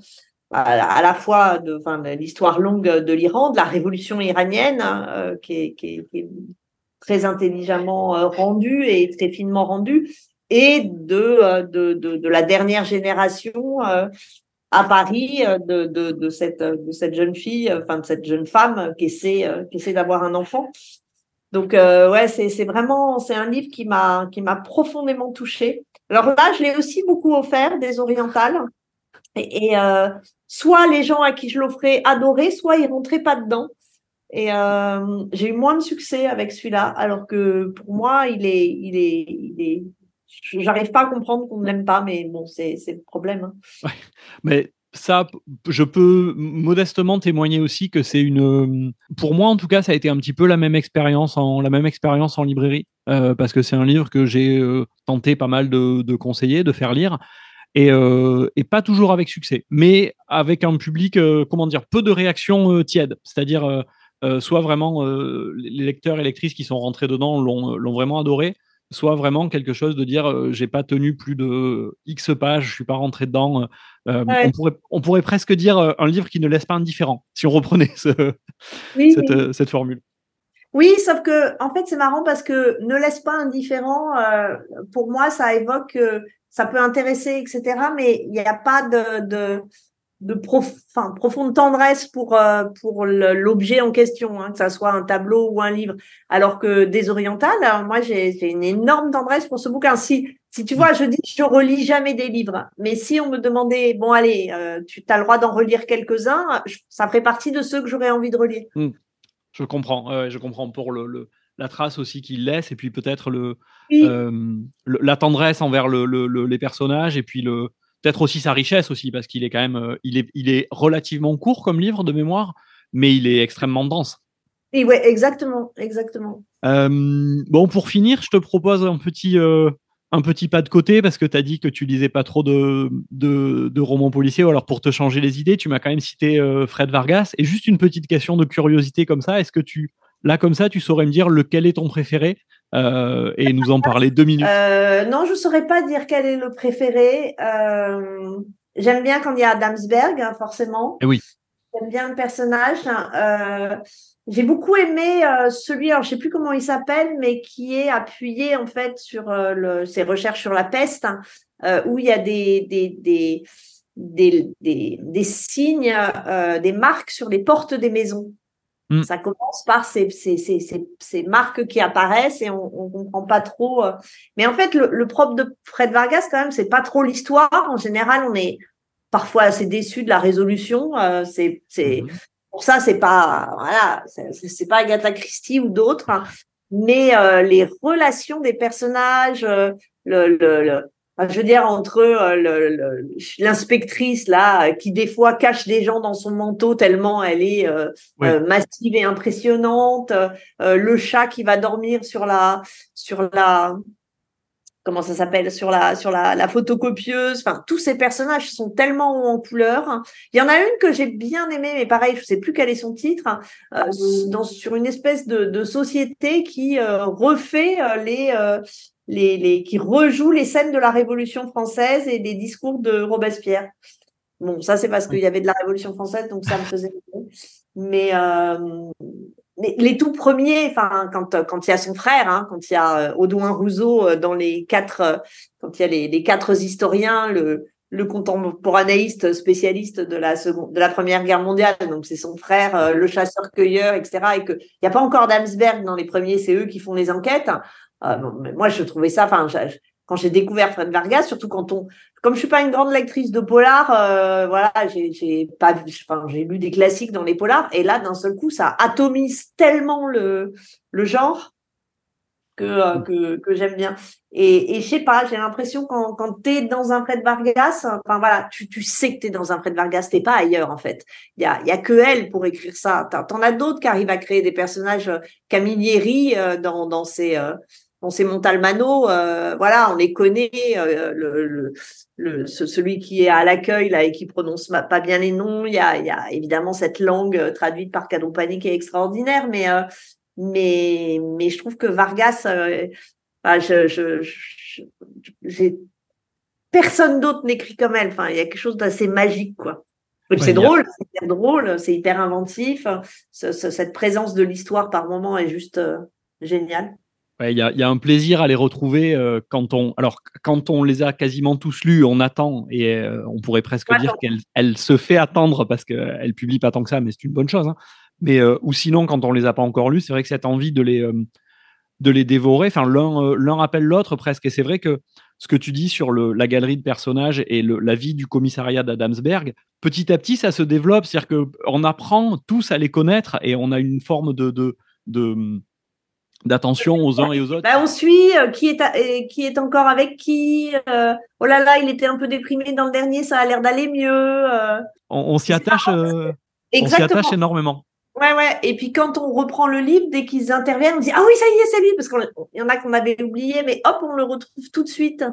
à, la fois de, l'histoire longue de l'Iran, de la révolution iranienne, hein, euh, qui, est, qui, est, qui, est, très intelligemment euh, rendue et très finement rendue, et de, de, de, de la dernière génération à Paris de, de, de, cette, de cette jeune fille, enfin de cette jeune femme qui essaie, qui essaie d'avoir un enfant. Donc euh, ouais, c'est vraiment c'est un livre qui m'a qui m'a profondément touchée. Alors là, je l'ai aussi beaucoup offert des orientales et, euh, soit les gens à qui je l'offrais adoraient, soit ils rentraient pas dedans. Et euh, j'ai eu moins de succès avec celui-là, alors que pour moi, il est il est il est j'arrive pas à comprendre qu'on ne l'aime pas, mais bon, c'est le problème. Hein. Ouais. Mais ça, je peux modestement témoigner aussi que c'est une. Pour moi, en tout cas, ça a été un petit peu la même expérience en la même expérience en librairie, euh, parce que c'est un livre que j'ai euh, tenté pas mal de, conseiller, de faire lire, et, euh, et, pas toujours avec succès, mais avec un public, comment dire, peu de réactions tièdes, c'est-à-dire soit vraiment les lecteurs et lectrices qui sont rentrés dedans l'ont vraiment adoré, soit vraiment quelque chose de dire euh, j'ai pas tenu plus de X pages, je suis pas rentré dedans. Euh, on, pourrait, on pourrait presque dire euh, un livre qui ne laisse pas indifférent, si on reprenait ce, cette, cette, formule. Oui, sauf que en fait c'est marrant parce que ne laisse pas indifférent, pour moi ça évoque, ça peut intéresser, etc. Mais il n'y a pas de, de de prof, enfin, profonde tendresse pour euh, pour l'objet en question, hein, que ça soit un tableau ou un livre. Alors que Désoriental, alors moi j'ai une énorme tendresse pour ce bouquin. Si si tu vois, je dis je relis jamais des livres, mais si on me demandait bon allez, euh, tu as le droit d'en relire quelques-uns, ça ferait partie de ceux que j'aurais envie de relire. Mmh. Je comprends, je comprends pour le, le la trace aussi qu'il laisse et puis peut-être le, euh, la tendresse envers le, les personnages et puis le peut-être aussi sa richesse aussi, parce qu'il est quand même, euh, il, est, il est relativement court comme livre de mémoire, mais il est extrêmement dense. Et ouais, exactement, exactement. Euh, bon, pour finir, je te propose un petit, euh, un petit pas de côté parce que tu as dit que tu lisais pas trop de, de, romans policiers. Ou alors, pour te changer les idées, tu m'as quand même cité Fred Vargas. Et juste une petite question de curiosité comme ça, est-ce que tu, là, comme ça, tu saurais me dire lequel est ton préféré? Euh, et nous en parler deux minutes euh, Non, je ne saurais pas dire quel est le préféré. Euh, j'aime bien quand il y a Adamsberg, hein, forcément. Et eh oui. J'aime bien le personnage. J'ai beaucoup aimé celui, alors je sais plus comment il s'appelle, mais qui est appuyé en fait sur le, ses recherches sur la peste, hein, où il y a des, des, des des, des, des, signes, euh, des marques sur les portes des maisons. Mm. Ça commence par ces, ces, ces, ces, marques qui apparaissent et on ne comprend pas trop. Euh. Mais en fait, le, le, propre de Fred Vargas, quand même, c'est pas trop l'histoire. En général, on est parfois assez déçu de la résolution. Euh, c'est, c'est mm-hmm. pour ça, c'est pas voilà, c'est pas Agatha Christie ou d'autres. Hein. Mais euh, les relations des personnages, le, le, je veux dire, entre euh, l'inspectrice là, qui des fois cache des gens dans son manteau tellement elle est euh, euh, massive et impressionnante, le chat qui va dormir sur la sur la comment ça s'appelle sur la sur la, la photocopieuse. Enfin, tous ces personnages sont tellement en couleur. Il y en a une que j'ai bien aimée, mais pareil, je sais plus quel est son titre, dans, sur une espèce de, de société qui refait les qui rejoue les scènes de la Révolution française et des discours de Robespierre. Bon, ça c'est parce qu'il y avait de la Révolution française, donc ça me faisait. Mais, euh, mais les tout premiers, enfin quand il y a son frère, hein, quand il y a euh, Audouin Rousseau euh, dans les quatre, quand il y a les, quatre historiens, le le contemporanéiste spécialiste de la seconde, de la Première Guerre mondiale. Donc c'est son frère, le chasseur-cueilleur, etc. Et que il n'y a pas encore d'Amsberg dans les premiers, c'est eux qui font les enquêtes. Euh, mais moi, je trouvais ça. Enfin, quand j'ai découvert Fred Vargas, surtout quand on, comme je suis pas une grande lectrice de polar, euh, voilà, j'ai pas, enfin, j'ai lu des classiques dans les polars, et là, d'un seul coup, ça atomise tellement le le genre que, euh, mm. que, que j'aime bien. Et, et je sais pas, j'ai l'impression quand, quand tu es dans un Fred Vargas, enfin voilà, tu, tu sais que tu es dans un Fred Vargas, t'es pas ailleurs en fait. Il y a, y a que elle pour écrire ça. T'en as d'autres qui arrivent à créer des personnages euh, Camilleri euh, dans, dans ses dans ces Montalmano, voilà, on les connaît. le, le, le, celui qui est à l'accueil là et qui prononce pas bien les noms, il y a, il y a évidemment cette langue traduite par Cadeau Panique qui est extraordinaire, mais mais, mais je trouve que Vargas, euh, bah, je, je, j'ai personne d'autre n'écrit comme elle. Enfin, il y a quelque chose d'assez magique, quoi. c'est drôle, c'est hyper drôle, c'est hyper inventif. cette présence de l'histoire par moment est juste euh, géniale. Il y, a, y, a un plaisir à les retrouver euh, quand on. Alors, quand on les a quasiment tous lus, on attend et on pourrait presque dire qu'elle elle se fait attendre parce qu'elle publie pas tant que ça, mais c'est une bonne chose. Hein. Mais euh, ou sinon, quand on les a pas encore lus, c'est vrai que cette envie de les euh, de les dévorer, enfin l'un euh, l'un rappelle l'autre presque. Et c'est vrai que ce que tu dis sur le, la galerie de personnages et le, la vie du commissariat d'Adamsberg, petit à petit, ça se développe. C'est-à-dire qu'on apprend tous à les connaître et on a une forme de, de, de d'attention aux uns et aux autres. Bah, on suit qui est qui est encore avec qui. oh là là, il était un peu déprimé dans le dernier, ça a l'air d'aller mieux. on, on s'y attache. on s'y attache énormément. Ouais, ouais. Et puis quand on reprend le livre, dès qu'ils interviennent, on dit Ah oui, ça y est, c'est lui, parce qu'il y en a qu'on avait oublié, mais hop, on le retrouve tout de suite.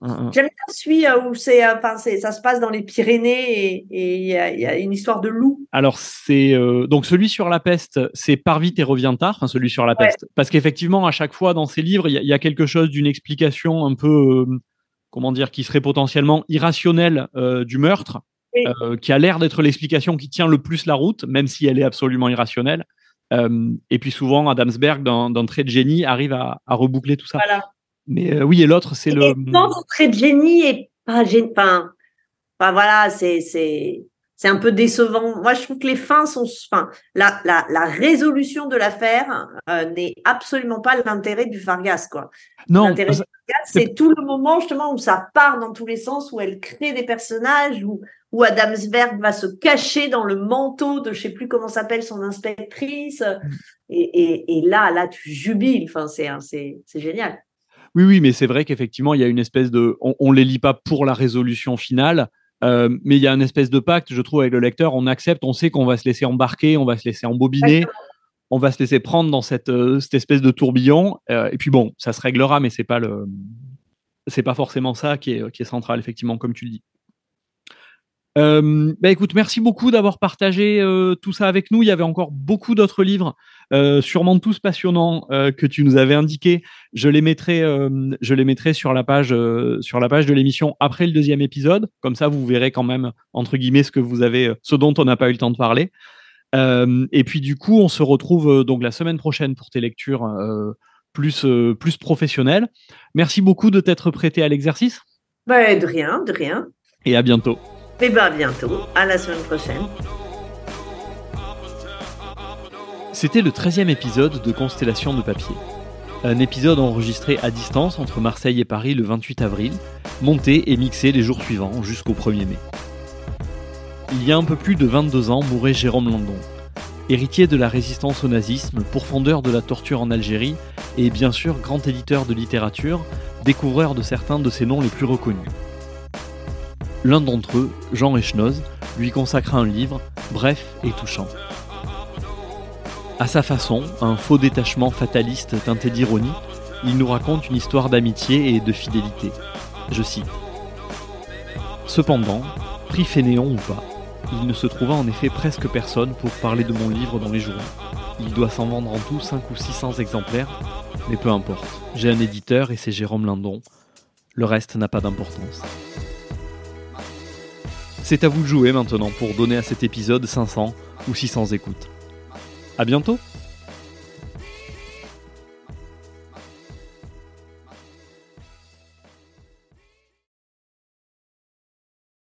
Mmh, mmh. J'aime bien celui euh, où c'est, euh, enfin, ça se passe dans les Pyrénées et il y, a une histoire de loup. Alors, c'est euh, donc celui sur la peste, c'est Par vite et revient tard, enfin, celui sur la peste. Parce qu'effectivement, à chaque fois dans ces livres, il y, a quelque chose d'une explication un peu, comment dire, qui serait potentiellement irrationnelle du meurtre. Euh, qui a l'air d'être l'explication qui tient le plus la route, même si elle est absolument irrationnelle. Euh, et puis souvent, Adamsberg, d'un trait de génie, arrive à, reboucler tout ça. Mais euh, oui, et l'autre, c'est le. Non, trait de génie et pas génie. Enfin, voilà, c'est c'est un peu décevant. Moi, je trouve que les fins sont, enfin, la, la, la résolution de l'affaire n'est absolument pas l'intérêt du Fargas, quoi. Non. L'intérêt du Fargas, c'est tout le moment justement où ça part dans tous les sens, où elle crée des personnages, où, où Adamsberg va se cacher dans le manteau de je sais plus comment s'appelle son inspectrice. Et, là, là, tu jubiles. Enfin, c'est, c'est, génial. Oui, oui, mais c'est vrai qu'effectivement, il y a une espèce de. On ne les lit pas pour la résolution finale, euh, mais il y a une espèce de pacte, je trouve, avec le lecteur. On accepte, on sait qu'on va se laisser embarquer, on va se laisser embobiner. On va se laisser prendre dans cette, euh, cette espèce de tourbillon. Euh, et puis bon, ça se réglera, mais c'est pas le, c'est pas forcément ça qui est, qui est central, effectivement, comme tu le dis. Euh, bah écoute, merci beaucoup d'avoir partagé euh, tout ça avec nous. Il y avait encore beaucoup d'autres livres, euh, sûrement tous passionnants, que tu nous avais indiqués. Je les mettrai, je les mettrai sur la page, sur la page de l'émission après le deuxième épisode. Comme ça, vous verrez quand même entre guillemets ce que vous avez, ce dont on n'a pas eu le temps de parler. et puis du coup, on se retrouve donc la semaine prochaine pour tes lectures plus plus professionnelles. Merci beaucoup de t'être prêté à l'exercice. Bah, de rien, de rien. Et à bientôt. Et bien à bientôt, à la semaine prochaine. C'était le 13e épisode de Constellation de papier. Un épisode enregistré à distance entre Marseille et Paris le 28 avril, monté et mixé les jours suivants jusqu'au 1er mai. Il y a un peu plus de 22 ans mourait Jérôme Landon, héritier de la résistance au nazisme, pourfendeur de la torture en Algérie et bien sûr grand éditeur de littérature, découvreur de certains de ses noms les plus reconnus. L'un d'entre eux, Jean Echnoz, lui consacra un livre, bref et touchant. À sa façon, un faux détachement fataliste teinté d'ironie, il nous raconte une histoire d'amitié et de fidélité. Je cite. Cependant, prix fainéant ou pas, il ne se trouva en effet presque personne pour parler de mon livre dans les journaux. Il doit s'en vendre en tout 5 ou 600 exemplaires, mais peu importe. J'ai un éditeur et c'est Jérôme Lindon. Le reste n'a pas d'importance. C'est à vous de jouer maintenant pour donner à cet épisode 500 ou 600 écoutes. À bientôt